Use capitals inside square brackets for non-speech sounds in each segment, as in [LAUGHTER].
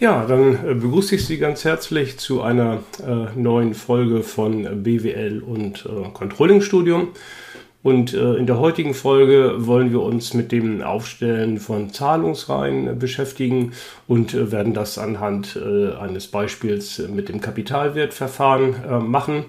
Ja, dann äh, begrüße ich Sie ganz herzlich zu einer äh, neuen Folge von BWL und äh, Controlling Studium. Und äh, in der heutigen Folge wollen wir uns mit dem Aufstellen von Zahlungsreihen äh, beschäftigen und äh, werden das anhand eines Beispiels mit dem Kapitalwertverfahren machen.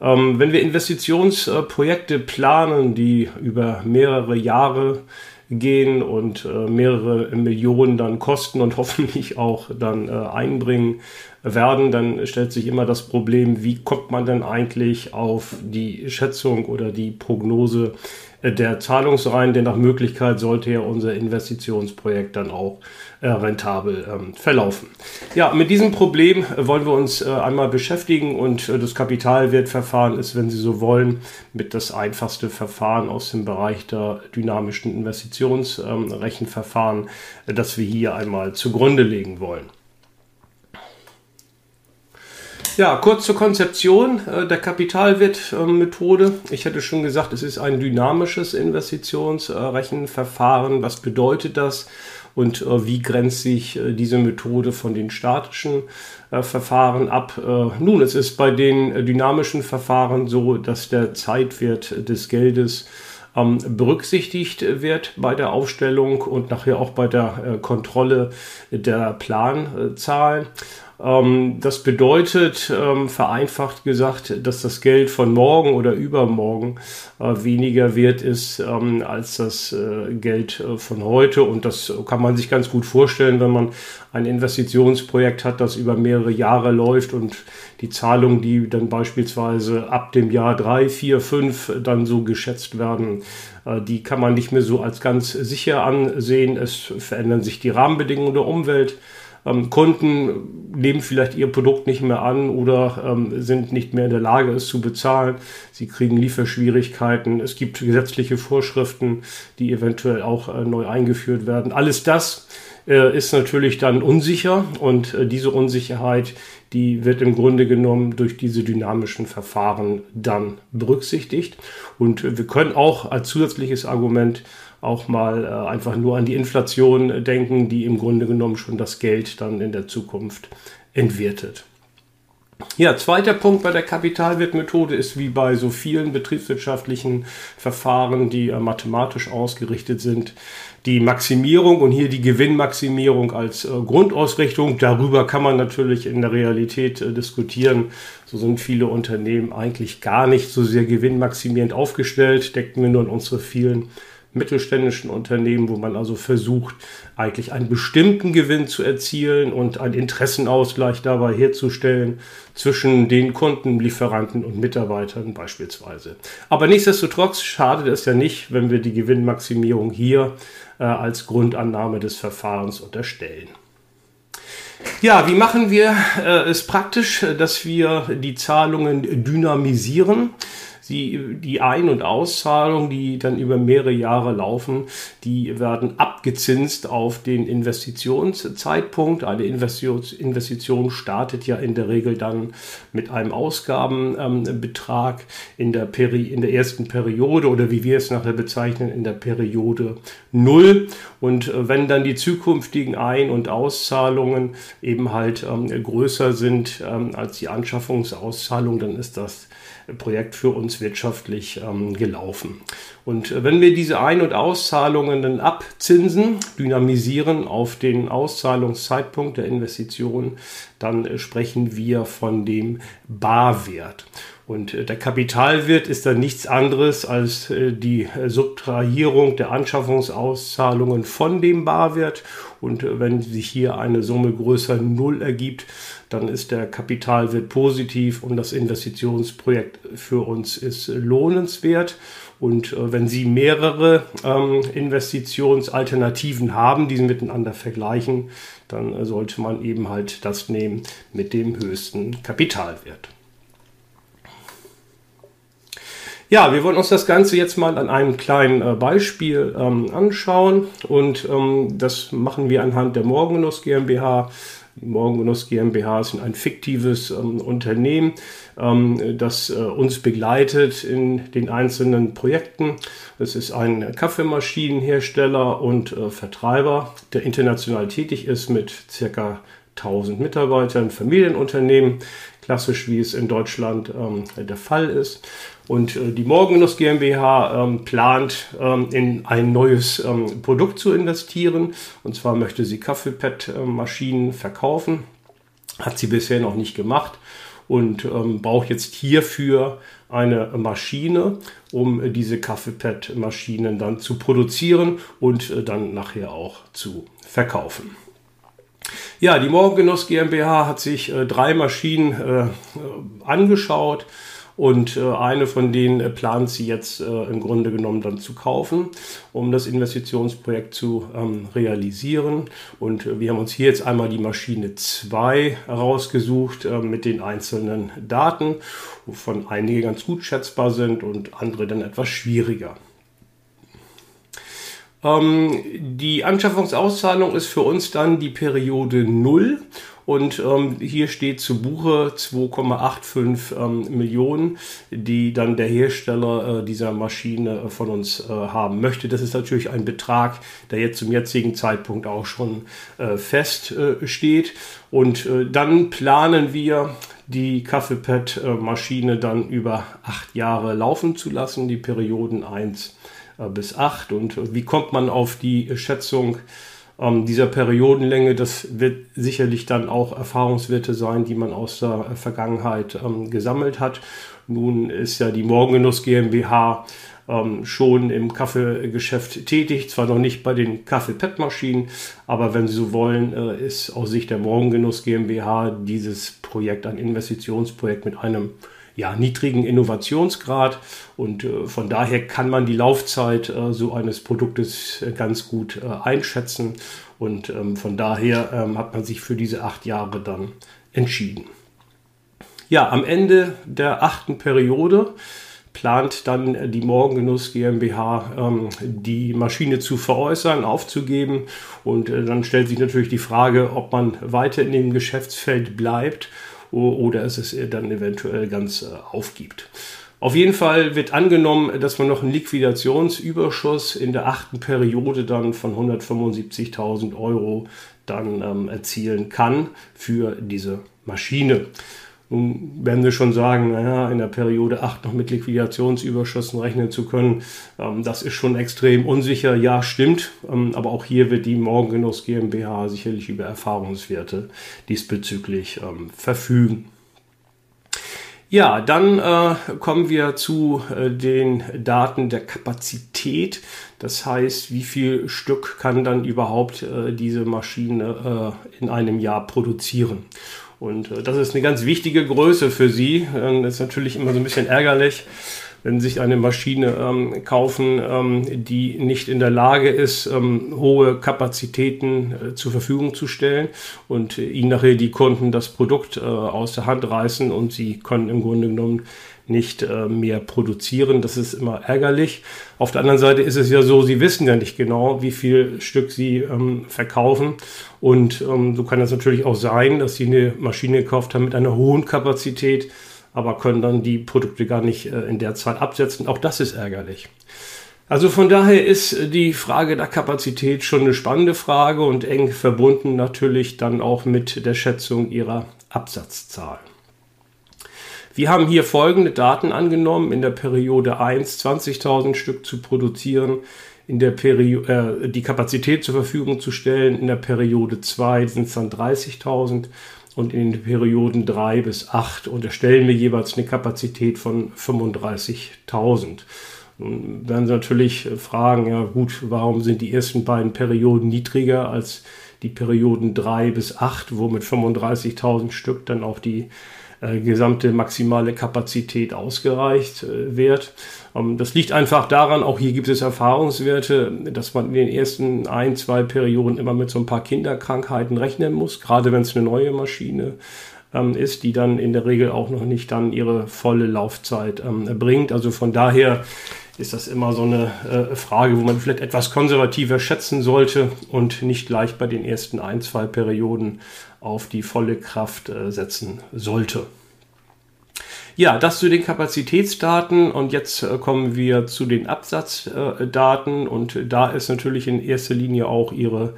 Ähm, wenn wir Investitionsprojekte planen, die über mehrere Jahre gehen und äh, mehrere Millionen dann kosten und [LAUGHS] hoffentlich auch dann äh, einbringen werden, dann stellt sich immer das Problem, wie kommt man denn eigentlich auf die Schätzung oder die Prognose der Zahlungsreihen, denn nach Möglichkeit sollte ja unser Investitionsprojekt dann auch äh, rentabel ähm, verlaufen. Ja, mit diesem Problem wollen wir uns äh, einmal beschäftigen und äh, das Kapitalwertverfahren ist, wenn Sie so wollen, mit das einfachste Verfahren aus dem Bereich der dynamischen Investitionsrechenverfahren, ähm, das wir hier einmal zugrunde legen wollen. Ja, kurz zur Konzeption äh, der Kapitalwertmethode. ich hätte schon gesagt, es ist ein dynamisches Investitionsrechenverfahren. Was bedeutet das? und äh, wie grenzt sich äh, diese Methode von den statischen äh, Verfahren ab. Äh, nun, es ist bei den äh, dynamischen Verfahren so, dass der Zeitwert des Geldes ähm, berücksichtigt wird bei der Aufstellung und nachher auch bei der Kontrolle der Planzahlen. Ähm, das bedeutet, ähm, vereinfacht gesagt, dass das Geld von morgen oder übermorgen äh, weniger wert ist ähm, als das äh, Geld äh, von heute. Und das kann man sich ganz gut vorstellen, wenn man ein Investitionsprojekt hat, das über mehrere Jahre läuft und die Zahlungen, die dann beispielsweise ab dem Jahr drei, vier, fünf dann so geschätzt werden, die kann man nicht mehr so als ganz sicher ansehen. Es verändern sich die Rahmenbedingungen der Umwelt. Ähm, Kunden nehmen vielleicht ihr Produkt nicht mehr an oder ähm, sind nicht mehr in der Lage, es zu bezahlen. Sie kriegen Lieferschwierigkeiten. Es gibt gesetzliche Vorschriften, die eventuell auch äh, neu eingeführt werden. Alles das äh, ist natürlich dann unsicher und äh, diese Unsicherheit, die wird im Grunde genommen durch diese dynamischen Verfahren dann berücksichtigt. Und wir können auch als zusätzliches Argument auch mal äh, einfach nur an die Inflation denken, die im Grunde genommen schon das Geld dann in der Zukunft entwertet. Ja, zweiter Punkt bei der Kapitalwertmethode ist wie bei so vielen betriebswirtschaftlichen Verfahren, die äh, mathematisch ausgerichtet sind, die Maximierung und hier die Gewinnmaximierung als äh, Grundausrichtung. Darüber kann man natürlich in der Realität äh, diskutieren. So sind viele Unternehmen eigentlich gar nicht so sehr gewinnmaximierend aufgestellt. Denken wir nur an unsere vielen mittelständischen Unternehmen, wo man also versucht, eigentlich einen bestimmten Gewinn zu erzielen und einen Interessenausgleich dabei herzustellen zwischen den Kunden, Lieferanten und Mitarbeitern beispielsweise. Aber nichtsdestotrotz schadet es ja nicht, wenn wir die Gewinnmaximierung hier äh, als Grundannahme des Verfahrens unterstellen. Ja, wie machen wir äh, es praktisch, dass wir die Zahlungen dynamisieren? Sie, die Ein- und Auszahlungen, die dann über mehrere Jahre laufen, die werden abgezinst auf den Investitionszeitpunkt. Eine Investition startet ja in der Regel dann mit einem Ausgabenbetrag in, der in der ersten Periode oder wie wir es nachher bezeichnen, in der Periode Null. Und äh, wenn dann die zukünftigen Ein- und Auszahlungen eben halt ähm, größer sind ähm, als die Anschaffungsauszahlung, dann ist das Projekt für uns wirtschaftlich ähm, gelaufen. Und äh, wenn wir diese Ein- und Auszahlungen dann abzinsen, dynamisieren auf den Auszahlungszeitpunkt der Investition, dann äh, sprechen wir von dem Barwert. Und äh, der Kapitalwert ist dann nichts anderes als äh, die Subtrahierung der Anschaffungsauszahlungen von dem Barwert. Und äh, wenn sich hier eine Summe größer Null ergibt, dann ist der Kapitalwert positiv und das Investitionsprojekt für uns ist lohnenswert. Und wenn Sie mehrere ähm, Investitionsalternativen haben, die Sie miteinander vergleichen, dann sollte man eben halt das nehmen mit dem höchsten Kapitalwert. Ja, wir wollen uns das Ganze jetzt mal an einem kleinen äh, Beispiel ähm, anschauen und ähm, das machen wir anhand der Morgengenuss GmbH. Die Morgengenuss GmbH ist ein fiktives ähm, Unternehmen, ähm, das äh, uns begleitet in den einzelnen Projekten. Es ist ein Kaffeemaschinenhersteller und äh, Vertreiber, der international tätig ist mit circa 1000 Mitarbeiter, ein Familienunternehmen, klassisch wie es in Deutschland ähm, der Fall ist. Und äh, die Morgengenuss GmbH ähm, plant ähm, in ein neues ähm, Produkt zu investieren. Und zwar möchte sie Kaffeepad-Maschinen verkaufen. Hat sie bisher noch nicht gemacht und ähm, braucht jetzt hierfür eine Maschine, um diese Kaffeepad-Maschinen dann zu produzieren und äh, dann nachher auch zu verkaufen. Ja, die Morgengenuss GmbH hat sich äh, drei Maschinen äh, angeschaut und äh, eine von denen äh, plant sie jetzt äh, im Grunde genommen dann zu kaufen, um das Investitionsprojekt zu ähm, realisieren. Und äh, wir haben uns hier jetzt einmal die Maschine 2 herausgesucht mit den einzelnen Daten, wovon einige ganz gut schätzbar sind und andere dann etwas schwieriger. Ähm, die Anschaffungsauszahlung ist für uns dann die Periode 0 und ähm, hier steht zu Buche 2,85 ähm, Millionen, die dann der Hersteller äh, dieser Maschine äh, von uns äh, haben möchte. Das ist natürlich ein Betrag, der jetzt zum jetzigen Zeitpunkt auch schon äh, fest äh. Und äh, dann planen wir die Kaffeepad-Maschine dann über acht Jahre laufen zu lassen, die Perioden 1 bis 8. Und wie kommt man auf die Schätzung? ähm, dieser Periodenlänge, das wird sicherlich dann auch Erfahrungswerte sein, die man aus der Vergangenheit ähm, gesammelt hat. Nun ist ja die Morgengenuss GmbH ähm, schon im Kaffeegeschäft tätig, zwar noch nicht bei den Kaffee-Pet-Maschinen, aber wenn Sie so wollen, äh, ist aus Sicht der Morgengenuss GmbH dieses Projekt ein Investitionsprojekt mit einem ja, niedrigen Innovationsgrad. Und äh, von daher kann man die Laufzeit äh, so eines Produktes äh, ganz gut äh, einschätzen. Und ähm, von daher ähm, hat man sich für diese acht Jahre dann entschieden. Ja, am Ende der achten Periode plant dann die Morgengenuss GmbH ähm, die Maschine zu veräußern, aufzugeben. Und äh, dann stellt sich natürlich die Frage, ob man weiter in dem Geschäftsfeld bleibt oder es es dann eventuell ganz äh, aufgibt. Auf jeden Fall wird angenommen, dass man noch einen Liquidationsüberschuss in der achten Periode dann von 175.000 Euro dann ähm, erzielen kann für diese Maschine. Nun werden wir schon sagen, naja, in der Periode 8 noch mit Liquidationsüberschüssen rechnen zu können, ähm, das ist schon extrem unsicher. Ja, stimmt, ähm, aber auch hier wird die Morgengenuss GmbH sicherlich über Erfahrungswerte diesbezüglich ähm, verfügen. Ja, dann äh, kommen wir zu äh, den Daten der Kapazität. Das heißt, wie viel Stück kann dann überhaupt äh, diese Maschine äh, in einem Jahr produzieren? Und äh, das ist eine ganz wichtige Größe für Sie. Ähm, das ist natürlich immer so ein bisschen ärgerlich, wenn Sie sich eine Maschine ähm, kaufen, ähm, die nicht in der Lage ist, ähm, hohe Kapazitäten äh, zur Verfügung zu stellen und äh, Ihnen nachher die Kunden das Produkt äh, aus der Hand reißen und Sie können im Grunde genommen nicht äh, mehr produzieren. Das ist immer ärgerlich. Auf der anderen Seite ist es ja so, sie wissen ja nicht genau, wie viel Stück sie ähm, verkaufen. Und ähm, so kann es natürlich auch sein, dass sie eine Maschine gekauft haben mit einer hohen Kapazität, aber können dann die Produkte gar nicht äh, in der Zeit absetzen. Auch das ist ärgerlich. Also von daher ist die Frage der Kapazität schon eine spannende Frage und eng verbunden natürlich dann auch mit der Schätzung ihrer Absatzzahl. Wir haben hier folgende Daten angenommen. In der Periode 1 20.000 Stück zu produzieren, in der Periode äh, die Kapazität zur Verfügung zu stellen. In der Periode 2 sind es dann 30.000 und in den Perioden 3 bis 8 unterstellen wir jeweils eine Kapazität von 35.000. Nun werden Sie natürlich fragen, ja gut, warum sind die ersten beiden Perioden niedriger als die Perioden 3 bis 8, wo mit 35.000 Stück dann auch die äh, gesamte maximale Kapazität ausgereicht äh, wird. Ähm, das liegt einfach daran, auch hier gibt es Erfahrungswerte, dass man in den ersten ein, zwei Perioden immer mit so ein paar Kinderkrankheiten rechnen muss, gerade wenn es eine neue Maschine ähm, ist, die dann in der Regel auch noch nicht dann ihre volle Laufzeit ähm, bringt. Also von daher ist das immer so eine äh, Frage, wo man vielleicht etwas konservativer schätzen sollte und nicht gleich bei den ersten ein, zwei Perioden auf die volle Kraft äh, setzen sollte. Ja, das zu den Kapazitätsdaten und jetzt äh, kommen wir zu den Absatzdaten und da ist natürlich in erster Linie auch Ihre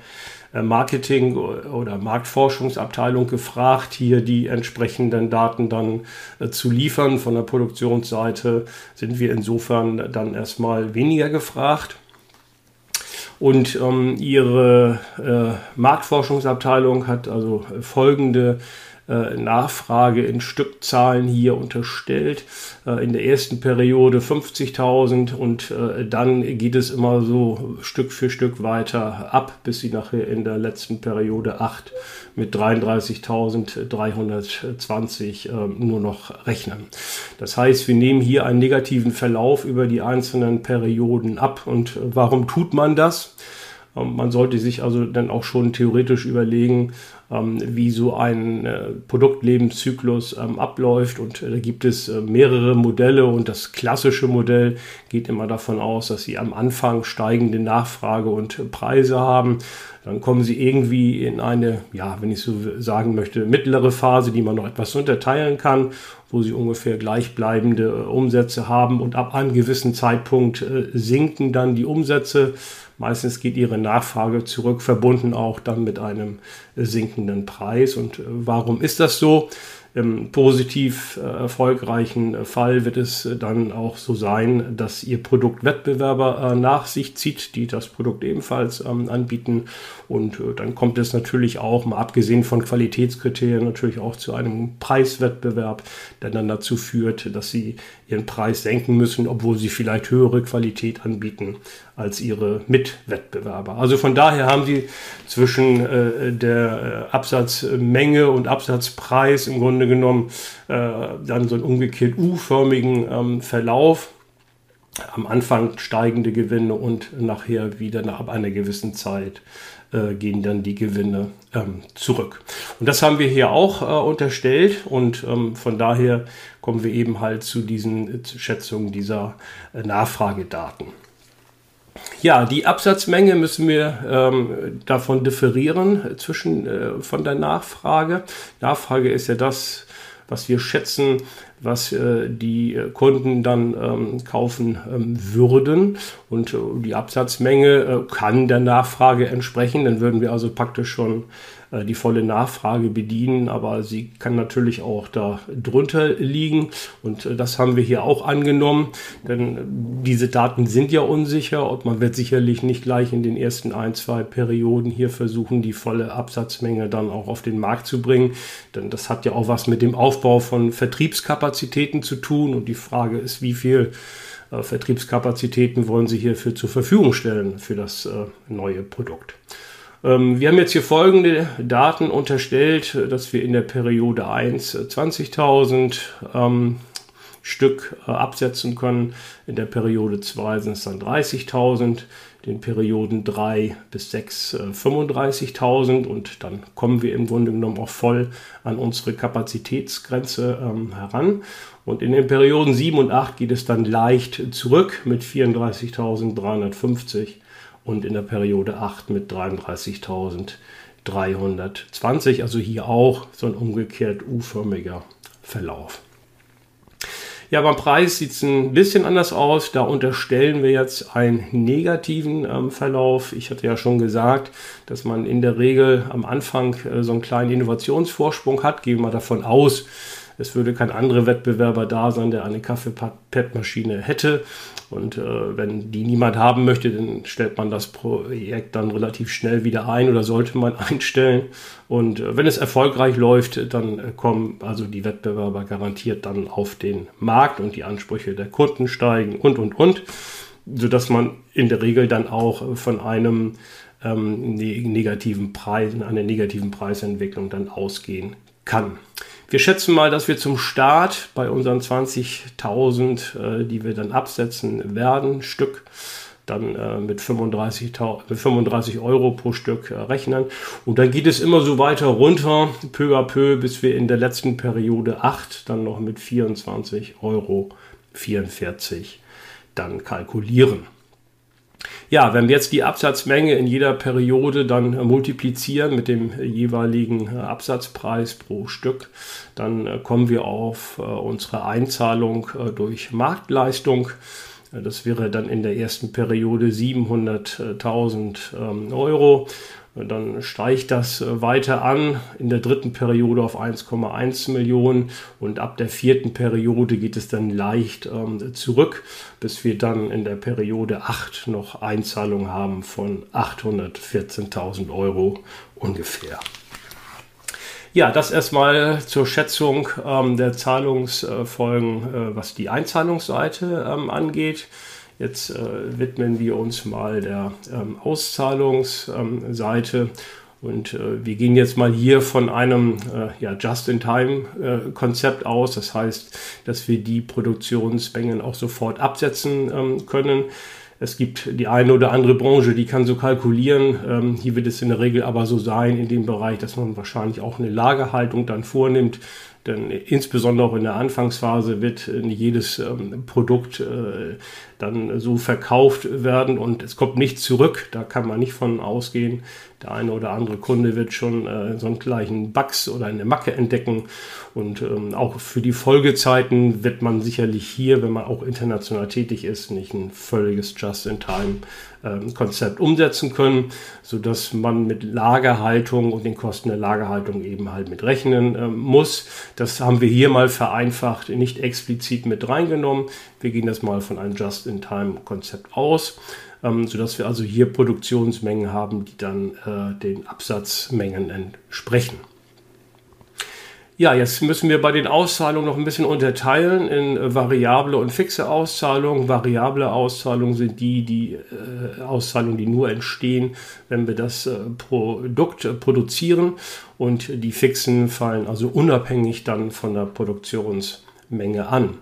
Marketing- oder Marktforschungsabteilung gefragt, hier die entsprechenden Daten dann zu liefern. Von der Produktionsseite sind wir insofern dann erstmal weniger gefragt. Und ähm, ihre äh, Marktforschungsabteilung hat also folgende Nachfrage in Stückzahlen hier unterstellt. Äh, in der ersten Periode 50.000 und äh, dann geht es immer so Stück für Stück weiter ab, bis sie nachher in der letzten Periode 8 mit 33.320 nur noch rechnen. Das heißt, wir nehmen hier einen negativen Verlauf über die einzelnen Perioden ab. Und warum tut man das? Ähm, man sollte sich also dann auch schon theoretisch überlegen, ähm, wie so ein äh, Produktlebenszyklus ähm, abläuft. Und äh, da gibt es äh, mehrere Modelle und das klassische Modell geht immer davon aus, dass Sie am Anfang steigende Nachfrage und Preise haben. Dann kommen Sie irgendwie in eine, ja, wenn ich so sagen möchte, mittlere Phase, die man noch etwas unterteilen kann, wo Sie ungefähr gleichbleibende Umsätze haben und ab einem gewissen Zeitpunkt sinken dann die Umsätze Meistens geht ihre Nachfrage zurück, verbunden auch dann mit einem sinkenden Preis. Und äh, warum ist das so? Im positiv äh, erfolgreichen Fall wird es äh, dann auch so sein, dass Ihr Produkt Wettbewerber nach sich zieht, die das Produkt ebenfalls ähm, anbieten. Und dann kommt es natürlich auch, mal abgesehen von Qualitätskriterien, natürlich auch zu einem Preiswettbewerb, der dann dazu führt, dass Sie Ihren Preis senken müssen, obwohl Sie vielleicht höhere Qualität anbieten als ihre Mitwettbewerber. Also von daher haben sie zwischen äh, der äh, Absatzmenge und Absatzpreis im Grunde genommen äh, dann so einen umgekehrt U-förmigen ähm, Verlauf. Am Anfang steigende Gewinne und nachher wieder nach einer gewissen Zeit äh, gehen dann die Gewinne ähm, zurück. Und das haben wir hier auch äh, unterstellt und ähm, von daher kommen wir eben halt zu diesen Schätzungen dieser äh, Nachfragedaten. Ja, die Absatzmenge müssen wir ähm, davon differieren zwischen äh, von der Nachfrage. Nachfrage ist ja das, was wir schätzen, was äh, die äh, Kunden dann ähm, kaufen ähm, würden. Und äh, die Absatzmenge äh, kann der Nachfrage entsprechen. Dann würden wir also praktisch schon äh, die volle Nachfrage bedienen, aber sie kann natürlich auch da drunter liegen. Und äh, das haben wir hier auch angenommen, denn äh, diese Daten sind ja unsicher und man wird sicherlich nicht gleich in den ersten ein, zwei Perioden hier versuchen, die volle Absatzmenge dann auch auf den Markt zu bringen, denn das hat ja auch was mit dem Aufbau von Vertriebskapazitäten zu tun. Und die Frage ist, wie viel Vertriebskapazitäten wollen Sie hierfür zur Verfügung stellen für das neue Produkt. Ähm, wir haben jetzt hier folgende Daten unterstellt, dass wir in der Periode 1 20.000 äh, ähm, Stück äh, absetzen können. In der Periode 2 sind es dann 30.000, den Perioden 3 bis 6 äh, 35.000 und dann kommen wir im Grunde genommen auch voll an unsere Kapazitätsgrenze ähm, heran. Und in den Perioden 7 und 8 geht es dann leicht zurück mit 34.350 und in der Periode 8 mit 33.320. Also hier auch so ein umgekehrt U-förmiger Verlauf. Ja, beim Preis sieht es ein bisschen anders aus. Da unterstellen wir jetzt einen negativen ähm, Verlauf. Ich hatte ja schon gesagt, dass man in der Regel am Anfang äh, so einen kleinen Innovationsvorsprung hat. Gehen wir davon aus, es würde kein anderer Wettbewerber da sein, der eine Kaffeepadmaschine hätte. Und äh, wenn die niemand haben möchte, dann stellt man das Projekt dann relativ schnell wieder ein oder sollte man [LAUGHS] einstellen. Und äh, wenn es erfolgreich läuft, dann äh, kommen also die Wettbewerber garantiert dann auf den Markt und die Ansprüche der Kunden steigen und, und, und. Sodass man in der Regel dann auch von einem ähm, ne-, negativen Preis, einer negativen Preisentwicklung dann ausgehen kann. Wir schätzen mal, dass wir zum Start bei unseren 20.000, äh, die wir dann absetzen werden, Stück, dann äh, mit, 35, mit 35 Euro pro Stück äh, rechnen. Und dann geht es immer so weiter runter, peu à peu, bis wir in der letzten Periode 8 dann noch mit 24 Euro 44 dann kalkulieren. Ja, wenn wir jetzt die Absatzmenge in jeder Periode dann äh, multiplizieren mit dem jeweiligen äh, Absatzpreis pro Stück, dann äh, kommen wir auf unsere Einzahlung durch Marktleistung. Das wäre dann in der ersten Periode 700.000 ähm, Euro. Dann steigt das weiter an in der dritten Periode auf 1,1 Millionen und ab der vierten Periode geht es dann leicht ähm, zurück, bis wir dann in der Periode 8 noch Einzahlungen haben von 814.000 Euro ungefähr. Ja, das erstmal zur Schätzung ähm, der Zahlungsfolgen, äh, was die Einzahlungsseite ähm, angeht. Jetzt äh, widmen wir uns mal der ähm, Auszahlungsseite. Ähm, und äh, wir gehen jetzt mal hier von einem äh, ja, Just-in-Time-Konzept äh, aus. Das heißt, dass wir die Produktionsmengen auch sofort absetzen ähm, können. Es gibt die eine oder andere Branche, die kann so kalkulieren. Ähm, hier wird es in der Regel aber so sein in dem Bereich, dass man wahrscheinlich auch eine Lagerhaltung dann vornimmt. Denn insbesondere auch in der Anfangsphase wird nicht jedes ähm, Produkt äh, dann so verkauft werden und es kommt nicht zurück. Da kann man nicht von ausgehen. Der eine oder andere Kunde wird schon äh, so einen gleichen Bugs oder eine Macke entdecken. Und ähm, auch für die Folgezeiten wird man sicherlich hier, wenn man auch international tätig ist, nicht ein völliges Just-in-Time-Konzept ähm, umsetzen können, sodass man mit Lagerhaltung und den Kosten der Lagerhaltung eben halt mit rechnen äh, muss. Das haben wir hier mal vereinfacht, nicht explizit mit reingenommen. Wir gehen das mal von einem Just-in-Time-Konzept aus, ähm, sodass wir also hier Produktionsmengen haben, die dann äh, den Absatzmengen entsprechen. Ja, jetzt müssen wir bei den Auszahlungen noch ein bisschen unterteilen in äh, variable und fixe Auszahlungen. Variable Auszahlungen sind die, die äh, Auszahlungen, die nur entstehen, wenn wir das äh, Produkt äh, produzieren. Und die fixen fallen also unabhängig dann von der Produktionsmenge an.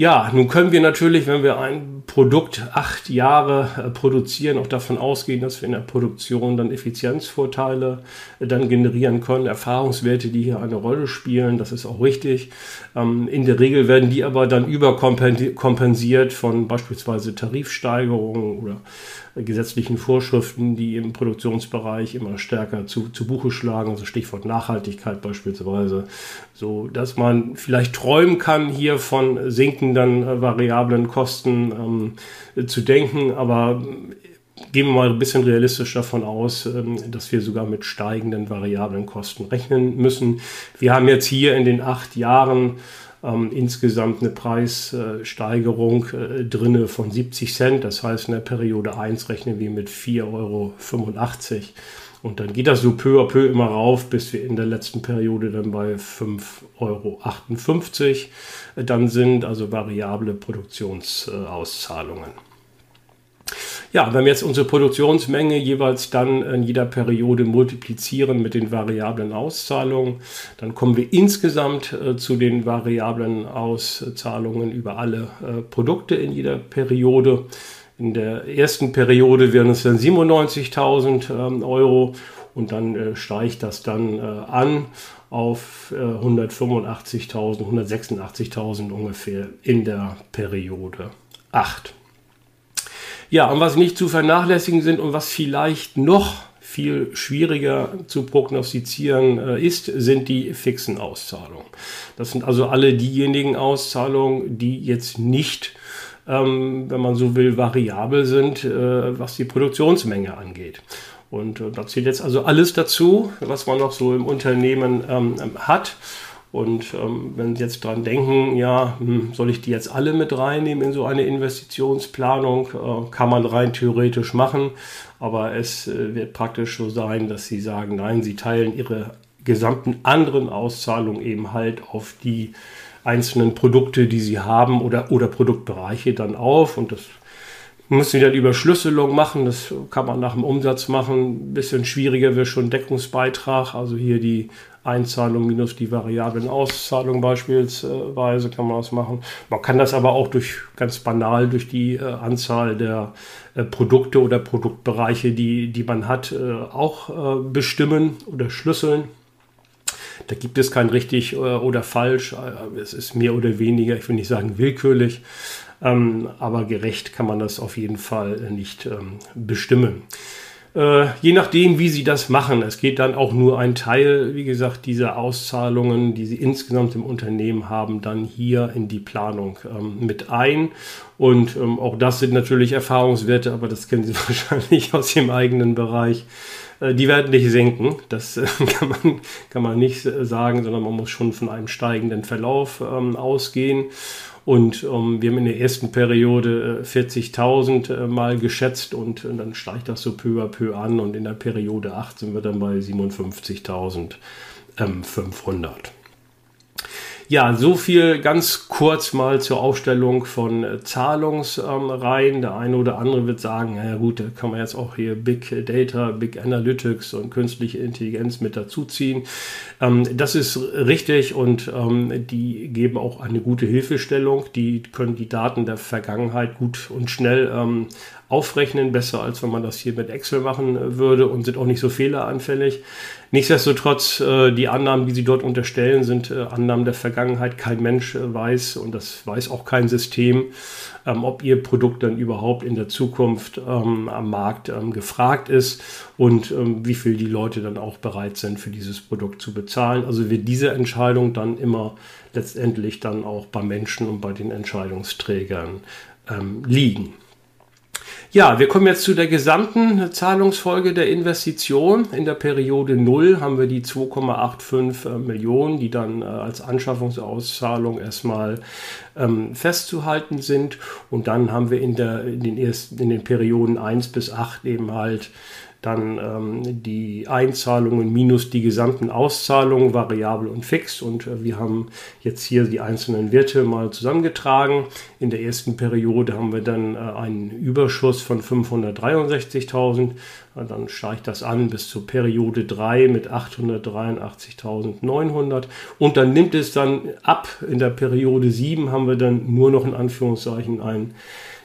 Ja, nun können wir natürlich, wenn wir ein Produkt acht Jahre äh, produzieren, auch davon ausgehen, dass wir in der Produktion dann Effizienzvorteile äh, dann generieren können, Erfahrungswerte, die hier eine Rolle spielen, das ist auch richtig. Ähm, in der Regel werden die aber dann überkompensiert von beispielsweise Tarifsteigerungen oder gesetzlichen Vorschriften, die im Produktionsbereich immer stärker zu, zu Buche schlagen, also Stichwort Nachhaltigkeit beispielsweise, so dass man vielleicht träumen kann, hier von sinkenden äh, variablen Kosten ähm, zu denken, aber gehen wir mal ein bisschen realistisch davon aus, ähm, dass wir sogar mit steigenden variablen Kosten rechnen müssen. Wir haben jetzt hier in den acht Jahren ähm, insgesamt eine Preissteigerung äh, drinne von 70 Cent. Das heißt, in der Periode 1 rechnen wir mit 4,85 Euro. Und dann geht das so peu à peu immer rauf, bis wir in der letzten Periode dann bei 5,58 Euro äh, dann sind, also variable Produktionsauszahlungen. Ja, wenn wir jetzt unsere Produktionsmenge jeweils dann in jeder Periode multiplizieren mit den variablen Auszahlungen, dann kommen wir insgesamt äh, zu den variablen Auszahlungen über alle äh, Produkte in jeder Periode. In der ersten Periode wären es dann 97.000 ähm, Euro und dann äh, steigt das dann äh, an auf äh, 185.000, 186.000 ungefähr in der Periode 8. Ja, und was nicht zu vernachlässigen sind und was vielleicht noch viel schwieriger zu prognostizieren äh, ist, sind die fixen Auszahlungen. Das sind also alle diejenigen Auszahlungen, die jetzt nicht, ähm, wenn man so will, variabel sind, äh, was die Produktionsmenge angeht. Und äh, da zählt jetzt also alles dazu, was man noch so im Unternehmen ähm, hat. Und ähm, wenn Sie jetzt dran denken, ja, hm, soll ich die jetzt alle mit reinnehmen in so eine Investitionsplanung, äh, kann man rein theoretisch machen, aber es äh, wird praktisch so sein, dass Sie sagen, nein, Sie teilen Ihre gesamten anderen Auszahlungen eben halt auf die einzelnen Produkte, die Sie haben oder, oder Produktbereiche dann auf. Und das müssen wieder die Überschlüsselung machen, das kann man nach dem Umsatz machen. Ein bisschen schwieriger wäre schon Deckungsbeitrag, also hier die Einzahlung minus die variablen Auszahlung beispielsweise kann man das machen. Man kann das aber auch durch ganz banal durch die äh, Anzahl der äh, Produkte oder Produktbereiche, die, die man hat, äh, auch äh, bestimmen oder schlüsseln. Da gibt es kein richtig äh, oder falsch. Äh, es ist mehr oder weniger, ich will nicht sagen willkürlich, ähm, aber gerecht kann man das auf jeden Fall nicht ähm, bestimmen. Äh, je nachdem, wie sie das machen. Es geht dann auch nur ein Teil, wie gesagt, dieser Auszahlungen, die sie insgesamt im Unternehmen haben, dann hier in die Planung ähm, mit ein. Und ähm, auch das sind natürlich Erfahrungswerte, aber das kennen Sie [LAUGHS] wahrscheinlich aus Ihrem eigenen Bereich. Äh, die werden nicht senken, das äh, [LAUGHS] kann, man, kann man nicht äh, sagen, sondern man muss schon von einem steigenden Verlauf ähm, ausgehen. Und ähm, wir haben in der ersten Periode 40.000 äh, mal geschätzt und äh, dann steigt das so peu à peu an und in der Periode 8 sind wir dann bei 57.500. Ja, so viel ganz kurz mal zur Aufstellung von äh, Zahlungsreihen. Der eine oder andere wird sagen, ja gut, da kann man jetzt auch hier Big Data, Big Analytics und künstliche Intelligenz mit dazuziehen. Ähm, das ist richtig und ähm, die geben auch eine gute Hilfestellung. Die können die Daten der Vergangenheit gut und schnell ähm, aufrechnen, besser als wenn man das hier mit Excel machen äh, würde und sind auch nicht so fehleranfällig. Nichtsdestotrotz, äh, die Annahmen, die Sie dort unterstellen, sind äh, Annahmen der Vergangenheit. Kein Mensch weiß und das weiß auch kein System, ähm, ob Ihr Produkt dann überhaupt in der Zukunft ähm, am Markt ähm, gefragt ist und wie viel die Leute dann auch bereit sind, für dieses Produkt zu bezahlen. Also wird diese Entscheidung dann immer letztendlich dann auch bei Menschen und bei den Entscheidungsträgern liegen. Ja, wir kommen jetzt zu der gesamten Zahlungsfolge der Investition. In der Periode 0 haben wir die 2,85 äh, Millionen, die dann äh, als Anschaffungsauszahlung erstmal ähm, festzuhalten sind. Und dann haben wir in, der, in, den ersten, in den Perioden 1 bis 8 eben halt dann ähm, die Einzahlungen minus die gesamten Auszahlungen, variabel und fix. Und äh, wir haben jetzt hier die einzelnen Werte mal zusammengetragen. In der ersten Periode haben wir dann äh, einen Überschuss von 563.000. Dann steigt das an bis zur Periode 3 mit 883.900. Und dann nimmt es dann ab. In der Periode 7 haben wir dann nur noch in Anführungszeichen einen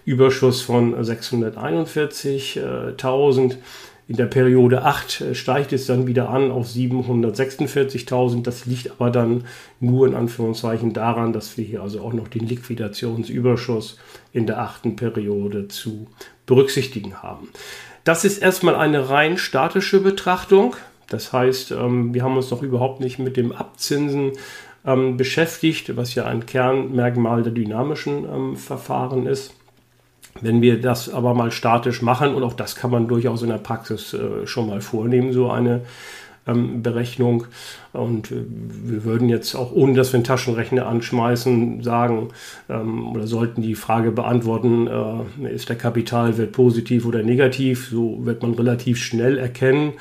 Überschuss von 641.000. In der Periode 8 äh, steigt es dann wieder an auf 746.000. Das liegt aber dann nur in Anführungszeichen daran, dass wir hier also auch noch den Liquidationsüberschuss in der achten Periode zu berücksichtigen haben. Das ist erstmal eine rein statische Betrachtung. Das heißt, ähm, wir haben uns noch überhaupt nicht mit dem Abzinsen ähm, beschäftigt, was ja ein Kernmerkmal der dynamischen ähm, Verfahren ist. Wenn wir das aber mal statisch machen, und auch das kann man durchaus in der Praxis äh, schon mal vornehmen, so eine ähm, Berechnung. Und äh, wir würden jetzt auch, ohne dass wir einen Taschenrechner anschmeißen, sagen ähm, oder sollten die Frage beantworten, äh, ist der Kapitalwert positiv oder negativ. So wird man relativ schnell erkennen,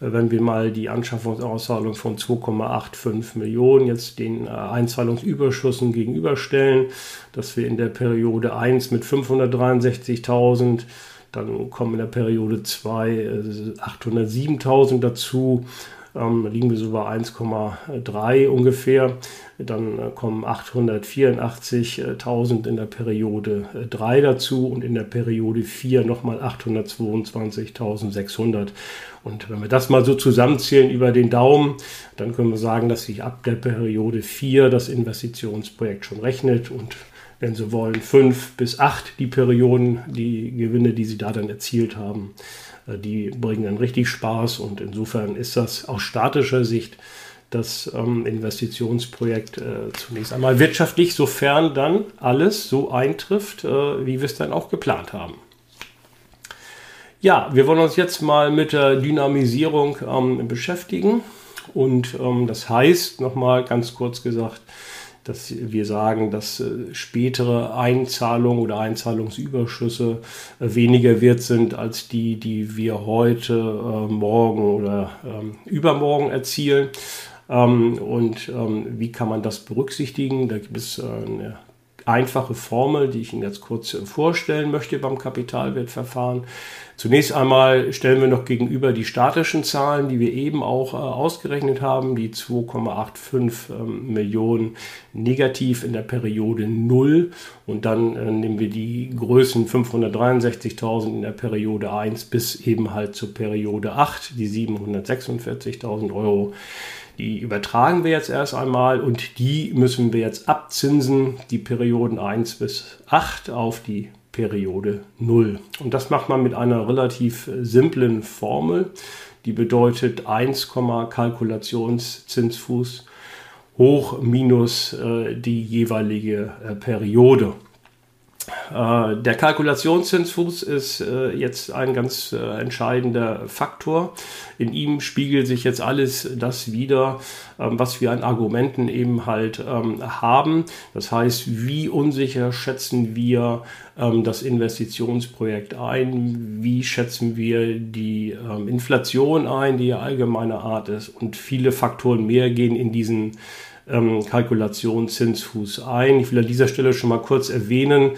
wenn wir mal die Anschaffungsauszahlung von 2,85 Millionen jetzt den äh, Einzahlungsüberschüssen gegenüberstellen, dass wir in der Periode 1 mit 563.000 dann kommen in der Periode 2 807.000 dazu. Ähm, liegen wir so bei 1,3 ungefähr. Dann äh, kommen 884.000 in der Periode 3 äh, dazu und in der Periode 4 nochmal 822.600. Und wenn wir das mal so zusammenzählen über den Daumen, dann können wir sagen, dass sich ab der Periode 4 das Investitionsprojekt schon rechnet und wenn Sie wollen, 5 bis 8 die Perioden, die Gewinne, die Sie da dann erzielt haben. Äh, die bringen dann richtig Spaß und insofern ist das aus statischer Sicht das ähm, Investitionsprojekt äh, zunächst einmal wirtschaftlich, sofern dann alles so eintrifft, äh, wie wir es dann auch geplant haben. Ja, wir wollen uns jetzt mal mit der Dynamisierung ähm, beschäftigen und ähm, das heißt, nochmal ganz kurz gesagt, dass wir sagen, dass äh, spätere Einzahlungen oder Einzahlungsüberschüsse äh, weniger wert sind als die, die wir heute, äh, morgen oder ähm, übermorgen erzielen. Ähm, und ähm, wie kann man das berücksichtigen? Da gibt es eine einfache Formel, die ich Ihnen jetzt kurz vorstellen möchte beim Kapitalwertverfahren. Zunächst einmal stellen wir noch gegenüber die statischen Zahlen, die wir eben auch äh, ausgerechnet haben, die 2,85 ähm, Millionen negativ in der Periode 0 und dann äh, nehmen wir die Größen 563.000 in der Periode 1 bis eben halt zur Periode 8, die 746.000 Euro. Die übertragen wir jetzt erst einmal und die müssen wir jetzt abzinsen, die Perioden 1 bis 8 auf die Periode 0. Und das macht man mit einer relativ simplen Formel, die bedeutet 1, Kalkulationszinsfuß hoch minus äh, die jeweilige äh, Periode. Äh, der Kalkulationszinsfuß ist äh, jetzt ein ganz äh, entscheidender Faktor. In ihm spiegelt sich jetzt alles das wieder, ähm, was wir an Argumenten eben halt ähm, haben. Das heißt, wie unsicher schätzen wir ähm, das Investitionsprojekt ein? Wie schätzen wir die Inflation ein, die ja allgemeiner Art ist? Und viele Faktoren mehr gehen in diesen ähm, Kalkulation Zinsfuß ein. Ich will an dieser Stelle schon mal kurz erwähnen,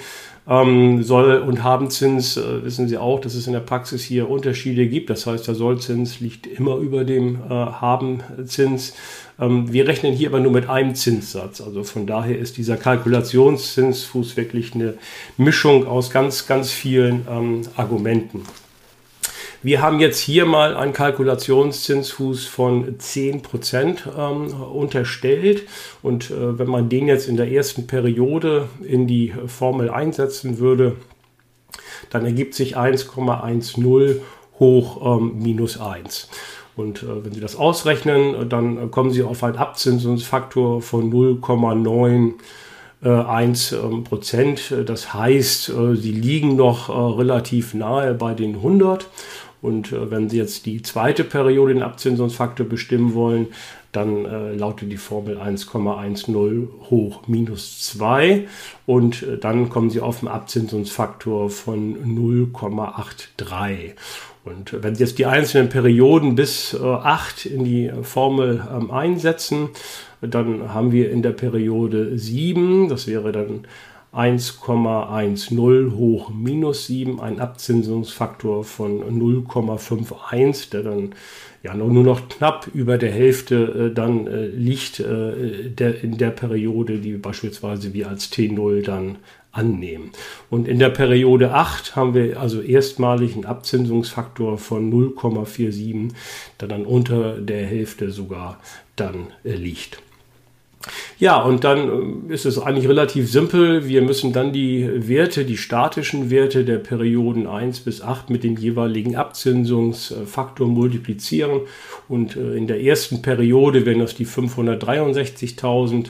ähm, Soll- und Habenzins, äh, wissen Sie auch, dass es in der Praxis hier Unterschiede gibt. Das heißt, der Sollzins liegt immer über dem äh, Habenzins. Ähm, wir rechnen hier aber nur mit einem Zinssatz. Also von daher ist dieser Kalkulationszinsfuß wirklich eine Mischung aus ganz, ganz vielen ähm, Argumenten. Wir haben jetzt hier mal einen Kalkulationszinsfuß von 10% ähm, unterstellt. Und äh, wenn man den jetzt in der ersten Periode in die Formel einsetzen würde, dann ergibt sich 1,10 hoch ähm, minus 1. Und äh, wenn Sie das ausrechnen, dann kommen Sie auf einen Abzinsungsfaktor von 0,9 1 ähm, Prozent. Das heißt, äh, sie liegen noch äh, relativ nahe bei den 100 und äh, wenn Sie jetzt die zweite Periode den Abzinsungsfaktor bestimmen wollen, dann äh, lautet die Formel 1,10 hoch minus 2 und äh, dann kommen Sie auf einen Abzinsungsfaktor von 0,83. Und äh, wenn Sie jetzt die einzelnen Perioden bis äh, 8 in die Formel ähm, einsetzen, dann haben wir in der Periode 7, das wäre dann 1,10 hoch minus 7, ein Abzinsungsfaktor von 0,51, der dann ja nur noch knapp über der Hälfte äh, dann äh, liegt äh, der, in der Periode, die beispielsweise wir als T0 dann annehmen. Und in der Periode 8 haben wir also erstmalig einen Abzinsungsfaktor von 0,47, der dann unter der Hälfte sogar dann äh, liegt. Ja, und dann äh, ist es eigentlich relativ simpel. Wir müssen dann die Werte, die statischen Werte der Perioden 1 bis 8 mit dem jeweiligen Abzinsungsfaktor multiplizieren. Und äh, in der ersten Periode werden das die 563.000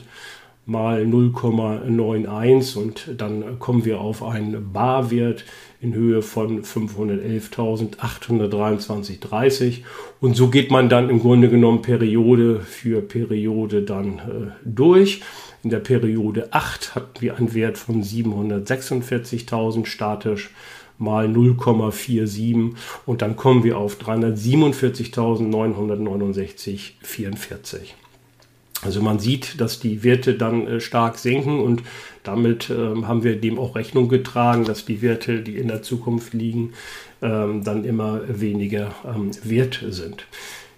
mal 0,91 und dann kommen wir auf einen Barwert in Höhe von 511.823,30 und so geht man dann im Grunde genommen Periode für Periode dann äh, durch. In der Periode 8 hatten wir einen Wert von 746.000 statisch mal 0,47 und dann kommen wir auf 347.969,44. Also man sieht, dass die Werte dann äh, stark senken und damit ähm, haben wir dem auch Rechnung getragen, dass die Werte, die in der Zukunft liegen, ähm, dann immer weniger ähm, wert sind.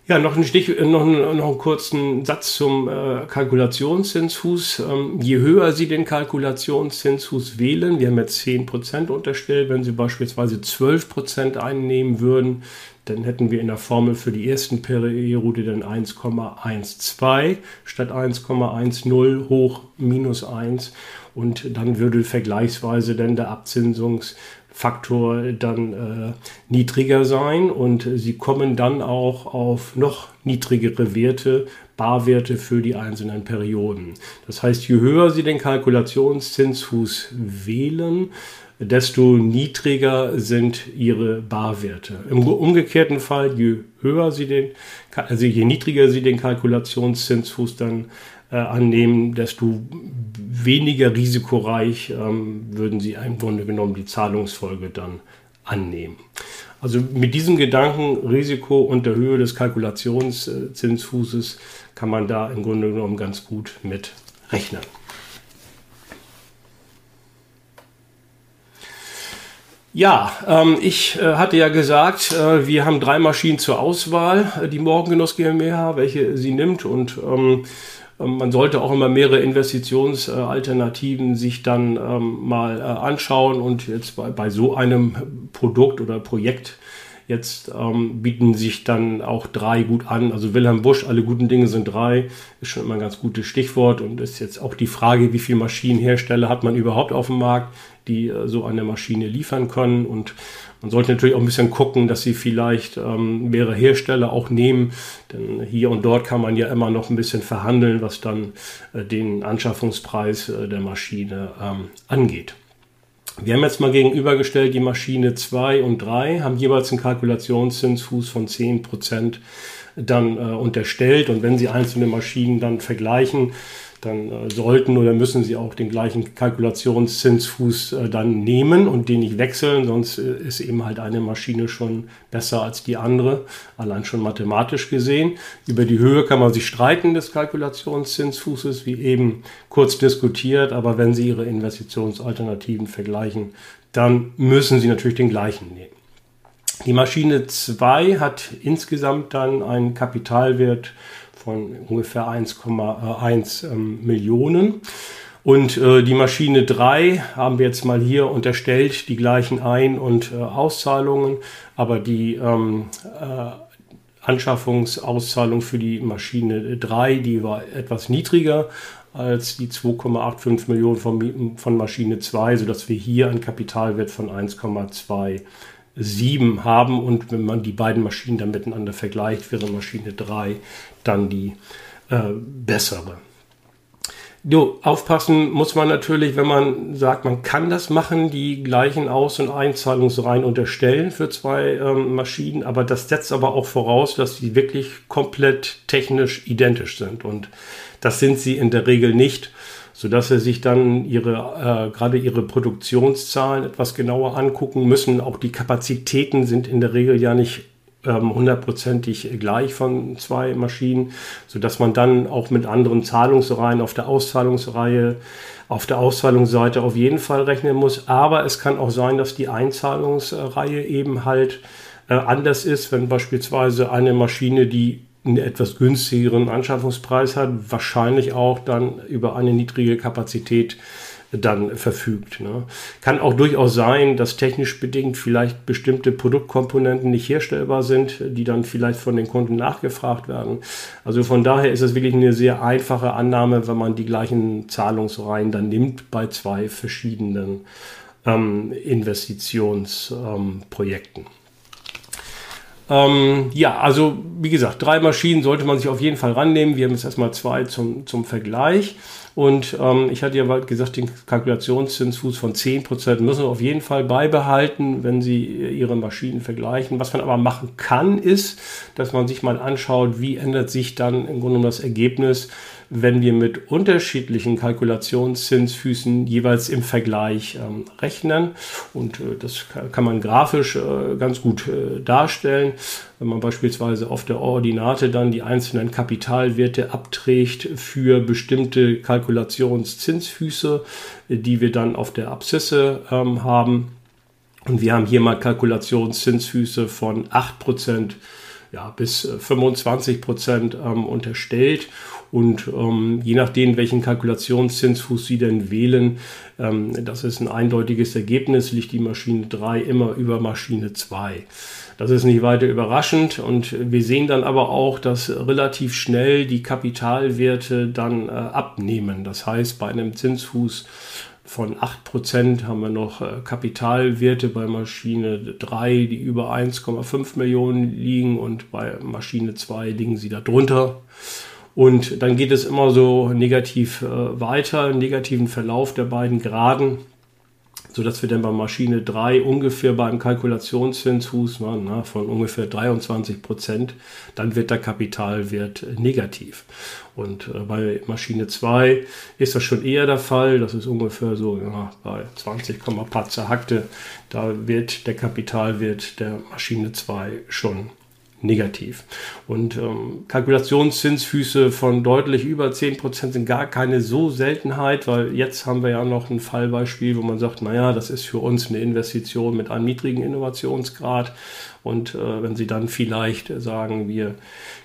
Ja, noch, ein Stich, äh, noch, einen, noch einen kurzen Satz zum äh, Kalkulationszinsfuß. Ähm, je höher Sie den Kalkulationszinsfuß wählen, wir haben jetzt 10% unterstellt, wenn Sie beispielsweise 12% einnehmen würden, dann hätten wir in der Formel für die ersten Periode dann 1,12 statt 1,10 hoch minus 1 und dann würde vergleichsweise dann der Abzinsungsfaktor dann äh, niedriger sein und sie kommen dann auch auf noch niedrigere Werte, Barwerte für die einzelnen Perioden. Das heißt, je höher Sie den Kalkulationszinsfuß wählen, desto niedriger sind ihre Barwerte. Im umgekehrten Fall, je höher sie den, also je niedriger sie den Kalkulationszinsfuß dann äh, annehmen, desto weniger risikoreich ähm, würden sie im Grunde genommen die Zahlungsfolge dann annehmen. Also mit diesem Gedanken Risiko und der Höhe des Kalkulationszinsfußes kann man da im Grunde genommen ganz gut mit rechnen. Ja, ähm, ich äh, hatte ja gesagt, äh, wir haben drei Maschinen zur Auswahl, äh, die Morgengenuss GmbH, welche sie nimmt und ähm, ähm, man sollte auch immer mehrere Investitionsalternativen sich dann ähm, mal äh, anschauen und jetzt bei, bei so einem Produkt oder Projekt Jetzt ähm, bieten sich dann auch drei gut an. Also Wilhelm Busch, alle guten Dinge sind drei, ist schon immer ein ganz gutes Stichwort und ist jetzt auch die Frage, wie viele Maschinenhersteller hat man überhaupt auf dem Markt, die äh, so eine Maschine liefern können und man sollte natürlich auch ein bisschen gucken, dass sie vielleicht ähm, mehrere Hersteller auch nehmen, denn hier und dort kann man ja immer noch ein bisschen verhandeln, was dann äh, den Anschaffungspreis äh, der Maschine ähm, angeht. Wir haben jetzt mal gegenübergestellt die Maschine 2 und 3, haben jeweils einen Kalkulationszinsfuß von 10% dann äh, unterstellt. Und wenn Sie einzelne Maschinen dann vergleichen, dann äh, sollten oder müssen Sie auch den gleichen Kalkulationszinsfuß äh, dann nehmen und den nicht wechseln, sonst äh, ist eben halt eine Maschine schon besser als die andere, allein schon mathematisch gesehen. Über die Höhe kann man sich streiten des Kalkulationszinsfußes, wie eben kurz diskutiert, aber wenn Sie Ihre Investitionsalternativen vergleichen, dann müssen Sie natürlich den gleichen nehmen. Die Maschine 2 hat insgesamt dann einen Kapitalwert von ungefähr 1,1 ähm, Millionen. Und äh, die Maschine 3 haben wir jetzt mal hier unterstellt, die gleichen Ein- und äh, Auszahlungen, aber die ähm, äh, Anschaffungsauszahlung für die Maschine 3, die war etwas niedriger als die 2,85 Millionen von, von Maschine 2, sodass wir hier einen Kapitalwert von 1,2 7 haben und wenn man die beiden Maschinen dann miteinander vergleicht, wäre Maschine 3 dann die äh, bessere. Jo, aufpassen muss man natürlich, wenn man sagt, man kann das machen, die gleichen Aus- und Einzahlungsreihen unterstellen für zwei ähm, Maschinen, aber das setzt aber auch voraus, dass sie wirklich komplett technisch identisch sind und das sind sie in der Regel nicht sodass sie sich dann ihre, äh, gerade ihre Produktionszahlen etwas genauer angucken müssen. Auch die Kapazitäten sind in der Regel ja nicht ähm, hundertprozentig gleich von zwei Maschinen, sodass man dann auch mit anderen Zahlungsreihen auf der Auszahlungsreihe, auf der Auszahlungsseite auf jeden Fall rechnen muss. Aber es kann auch sein, dass die Einzahlungsreihe eben halt äh, anders ist, wenn beispielsweise eine Maschine, die einen etwas günstigeren Anschaffungspreis hat, wahrscheinlich auch dann über eine niedrige Kapazität dann verfügt. Ne. Kann auch durchaus sein, dass technisch bedingt vielleicht bestimmte Produktkomponenten nicht herstellbar sind, die dann vielleicht von den Kunden nachgefragt werden. Also von daher ist es wirklich eine sehr einfache Annahme, wenn man die gleichen Zahlungsreihen dann nimmt bei zwei verschiedenen ähm, Investitionsprojekten. Ähm, ähm, ja, also wie gesagt, drei Maschinen sollte man sich auf jeden Fall rannehmen. Wir haben jetzt erstmal zwei zum, zum Vergleich. Und ähm, ich hatte ja gesagt, den Kalkulationszinsfuß von 10% müssen wir auf jeden Fall beibehalten, wenn Sie Ihre Maschinen vergleichen. Was man aber machen kann, ist, dass man sich mal anschaut, wie ändert sich dann im Grunde genommen das Ergebnis, wenn wir mit unterschiedlichen Kalkulationszinsfüßen jeweils im Vergleich ähm, rechnen. Und äh, das kann man grafisch äh, ganz gut äh, darstellen. Wenn man beispielsweise auf der Ordinate dann die einzelnen Kapitalwerte abträgt für bestimmte Kalkulationszinsfüße, die wir dann auf der Abszisse ähm, haben. Und wir haben hier mal Kalkulationszinsfüße von 8% ja, bis 25% ähm, unterstellt. Und ähm, je nachdem, welchen Kalkulationszinsfuß Sie denn wählen, ähm, das ist ein eindeutiges Ergebnis, liegt die Maschine 3 immer über Maschine 2. Das ist nicht weiter überraschend und wir sehen dann aber auch, dass relativ schnell die Kapitalwerte dann äh, abnehmen. Das heißt, bei einem Zinsfuß von 8% haben wir noch äh, Kapitalwerte bei Maschine 3, die über 1,5 Millionen liegen und bei Maschine 2 liegen sie darunter. Und dann geht es immer so negativ äh, weiter, negativen Verlauf der beiden Graden, sodass wir dann bei Maschine 3 ungefähr beim Kalkulationszinsfuß waren na, von ungefähr 23 Prozent, dann wird der Kapitalwert negativ. Und äh, bei Maschine 2 ist das schon eher der Fall, das ist ungefähr so ja, bei 20, paar zerhackte, da wird der Kapitalwert der Maschine 2 schon negativ. Und ähm, Kalkulationszinsfüße von deutlich über 10% sind gar keine so Seltenheit, weil jetzt haben wir ja noch ein Fallbeispiel, wo man sagt, naja, das ist für uns eine Investition mit einem niedrigen Innovationsgrad. Und äh, wenn Sie dann vielleicht sagen, wir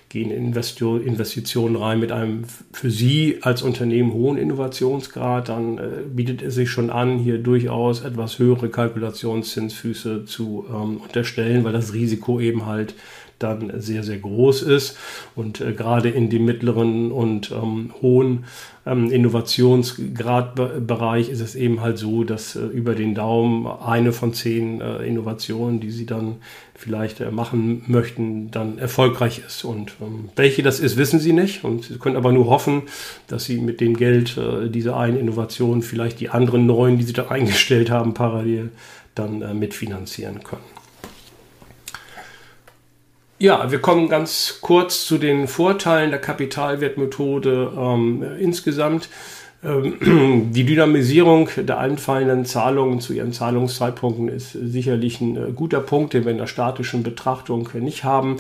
gehen Investitionen rein mit einem für Sie als Unternehmen hohen Innovationsgrad, dann äh, bietet es sich schon an, hier durchaus etwas höhere Kalkulationszinsfüße zu ähm, unterstellen, weil das Risiko eben halt dann sehr, sehr groß ist. Und äh, gerade in dem mittleren und ähm, hohen ähm, Innovationsgradbereich ist es eben halt so, dass äh, über den Daumen eine von zehn äh, Innovationen, die Sie dann vielleicht äh, machen möchten, dann erfolgreich ist. Und ähm, welche das ist, wissen Sie nicht. Und Sie können aber nur hoffen, dass Sie mit dem Geld äh, dieser einen Innovation vielleicht die anderen neun, die Sie da [LAUGHS] eingestellt haben, parallel dann äh, mitfinanzieren können. Ja, wir kommen ganz kurz zu den Vorteilen der Kapitalwertmethode ähm, insgesamt. Ähm, [CLEARS THROAT] die Dynamisierung der anfallenden Zahlungen zu ihren Zahlungszeitpunkten ist sicherlich ein äh, guter Punkt, den wir in der statischen Betrachtung nicht haben.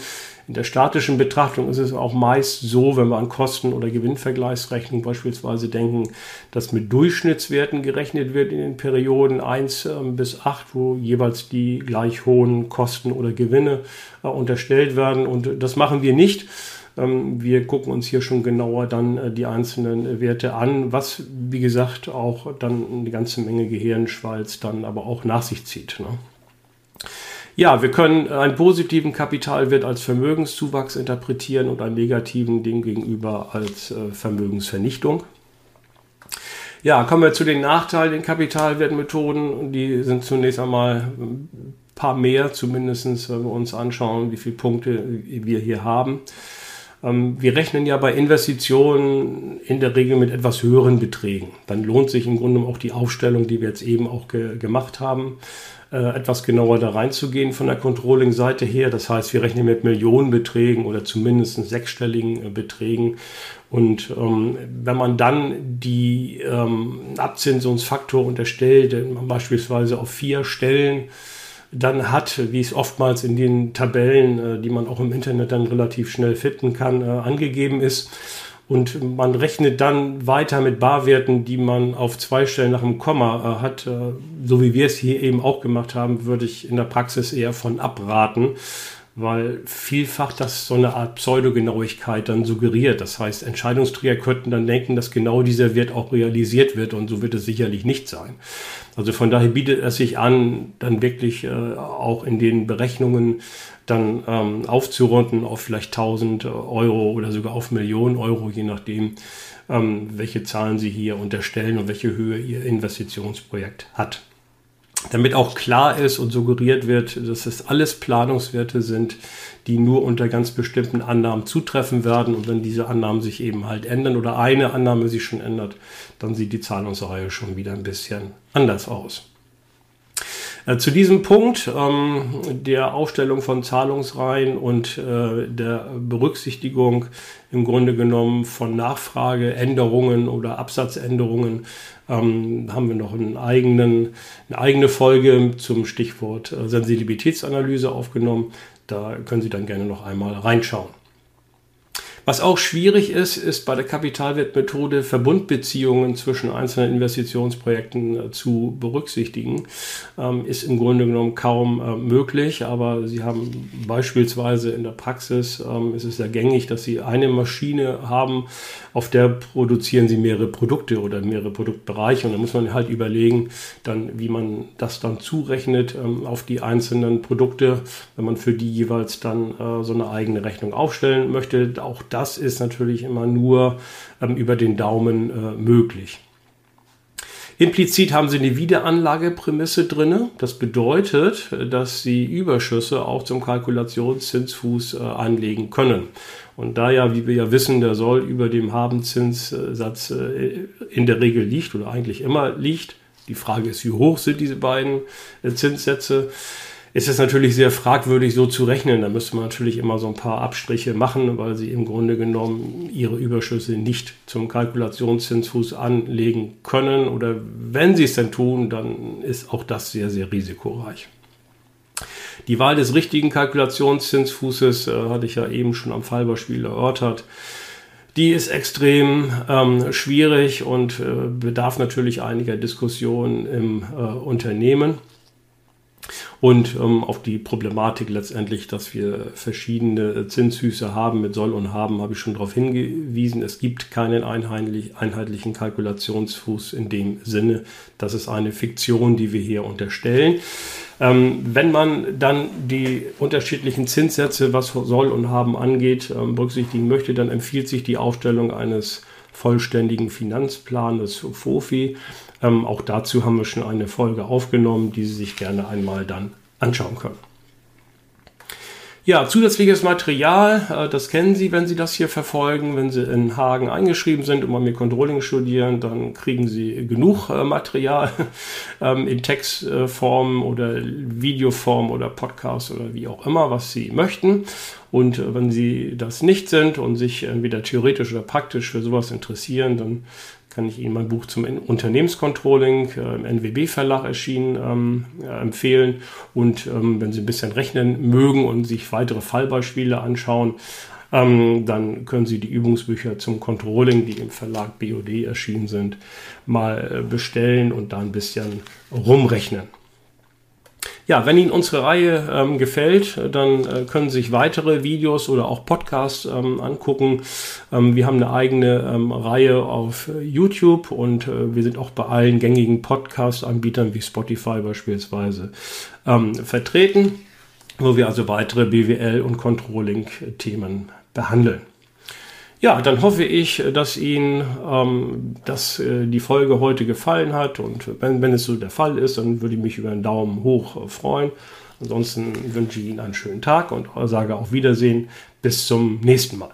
In der statischen Betrachtung ist es auch meist so, wenn wir an Kosten- oder Gewinnvergleichsrechnung beispielsweise denken, dass mit Durchschnittswerten gerechnet wird in den Perioden 1 ähm, bis 8, wo jeweils die gleich hohen Kosten oder Gewinne äh, unterstellt werden. Und das machen wir nicht. Ähm, wir gucken uns hier schon genauer dann äh, die einzelnen Werte an, was wie gesagt auch dann eine ganze Menge Gehirnschwalz dann aber auch nach sich zieht. Ne? Ja, wir können einen positiven Kapitalwert als Vermögenszuwachs interpretieren und einen negativen dem gegenüber als äh, Vermögensvernichtung. Ja, kommen wir zu den Nachteilen den Kapitalwertmethoden. Die sind zunächst einmal ein paar mehr, zumindest wenn wir uns anschauen, wie viele Punkte wir hier haben. Ähm, wir rechnen ja bei Investitionen in der Regel mit etwas höheren Beträgen. Dann lohnt sich im Grunde auch die Aufstellung, die wir jetzt eben auch ge gemacht haben, äh, etwas genauer da reinzugehen von der Controlling-Seite her. Das heißt, wir rechnen mit Millionenbeträgen oder zumindest sechsstelligen äh, Beträgen. Und ähm, wenn man dann die ähm, Abzinsungsfaktor unterstellt, man beispielsweise auf vier Stellen dann hat, wie es oftmals in den Tabellen, äh, die man auch im Internet dann relativ schnell finden kann, äh, angegeben ist, und man rechnet dann weiter mit Barwerten, die man auf zwei Stellen nach dem Komma äh, hat. So wie wir es hier eben auch gemacht haben, würde ich in der Praxis eher von abraten, weil vielfach das so eine Art Pseudogenauigkeit dann suggeriert. Das heißt, Entscheidungsträger könnten dann denken, dass genau dieser Wert auch realisiert wird und so wird es sicherlich nicht sein. Also von daher bietet es sich an, dann wirklich äh, auch in den Berechnungen dann ähm, aufzurunden auf vielleicht 1000 Euro oder sogar auf Millionen Euro, je nachdem, ähm, welche Zahlen Sie hier unterstellen und welche Höhe Ihr Investitionsprojekt hat. Damit auch klar ist und suggeriert wird, dass es alles Planungswerte sind, die nur unter ganz bestimmten Annahmen zutreffen werden. Und wenn diese Annahmen sich eben halt ändern oder eine Annahme sich schon ändert, dann sieht die Zahlungsreihe schon wieder ein bisschen anders aus. Äh, zu diesem Punkt ähm, der Aufstellung von Zahlungsreihen und äh, der Berücksichtigung im Grunde genommen von Nachfrageänderungen oder Absatzänderungen ähm, haben wir noch einen eigenen, eine eigene Folge zum Stichwort äh, Sensibilitätsanalyse aufgenommen. Da können Sie dann gerne noch einmal reinschauen. Was auch schwierig ist, ist bei der Kapitalwertmethode Verbundbeziehungen zwischen einzelnen Investitionsprojekten äh, zu berücksichtigen. Ähm, ist im Grunde genommen kaum äh, möglich, aber Sie haben beispielsweise in der Praxis, ähm, ist es sehr gängig, dass Sie eine Maschine haben, auf der produzieren Sie mehrere Produkte oder mehrere Produktbereiche und da muss man halt überlegen, dann, wie man das dann zurechnet ähm, auf die einzelnen Produkte, wenn man für die jeweils dann äh, so eine eigene Rechnung aufstellen möchte. Auch das ist natürlich immer nur ähm, über den Daumen äh, möglich. Implizit haben Sie eine Wiederanlageprämisse drin. Das bedeutet, dass Sie Überschüsse auch zum Kalkulationszinsfuß äh, anlegen können. Und da ja, wie wir ja wissen, der soll über dem Habenzinssatz äh, in der Regel liegt oder eigentlich immer liegt. Die Frage ist, wie hoch sind diese beiden äh, Zinssätze? Ist es natürlich sehr fragwürdig, so zu rechnen. Da müsste man natürlich immer so ein paar Abstriche machen, weil sie im Grunde genommen ihre Überschüsse nicht zum Kalkulationszinsfuß anlegen können. Oder wenn sie es denn tun, dann ist auch das sehr, sehr risikoreich. Die Wahl des richtigen Kalkulationszinsfußes äh, hatte ich ja eben schon am Fallbeispiel erörtert. Die ist extrem ähm, schwierig und äh, bedarf natürlich einiger Diskussionen im äh, Unternehmen und ähm, auf die Problematik letztendlich, dass wir verschiedene Zinshüße haben mit soll und haben, habe ich schon darauf hingewiesen. Es gibt keinen einheitlich, einheitlichen Kalkulationsfuß in dem Sinne. Das ist eine Fiktion, die wir hier unterstellen. Ähm, wenn man dann die unterschiedlichen Zinssätze, was soll und haben angeht, ähm, berücksichtigen möchte, dann empfiehlt sich die Aufstellung eines vollständigen Finanzplanes FOFI. Ähm, auch dazu haben wir schon eine Folge aufgenommen, die Sie sich gerne einmal dann anschauen können. Ja, zusätzliches Material, äh, das kennen Sie, wenn Sie das hier verfolgen. Wenn Sie in Hagen eingeschrieben sind und mal mir Controlling studieren, dann kriegen Sie genug äh, Material [LAUGHS] ähm, in Textform oder Videoform oder Podcast oder wie auch immer, was Sie möchten. Und äh, wenn Sie das nicht sind und sich entweder theoretisch oder praktisch für sowas interessieren, dann kann ich Ihnen mein Buch zum Unternehmenscontrolling äh, im NWB Verlag erschienen ähm, äh, empfehlen. Und ähm, wenn Sie ein bisschen rechnen mögen und sich weitere Fallbeispiele anschauen, ähm, dann können Sie die Übungsbücher zum Controlling, die im Verlag BOD erschienen sind, mal äh, bestellen und da ein bisschen rumrechnen. Ja, wenn Ihnen unsere Reihe ähm, gefällt, dann äh, können Sie sich weitere Videos oder auch Podcasts ähm, angucken. Ähm, wir haben eine eigene ähm, Reihe auf YouTube und äh, wir sind auch bei allen gängigen Podcast-Anbietern wie Spotify beispielsweise ähm, vertreten, wo wir also weitere BWL- und Controlling-Themen behandeln. Ja, dann hoffe ich, dass Ihnen ähm, dass, äh, die Folge heute gefallen hat. Und wenn, wenn es so der Fall ist, dann würde ich mich über einen Daumen hoch äh, freuen. Ansonsten wünsche ich Ihnen einen schönen Tag und sage auf Wiedersehen. Bis zum nächsten Mal.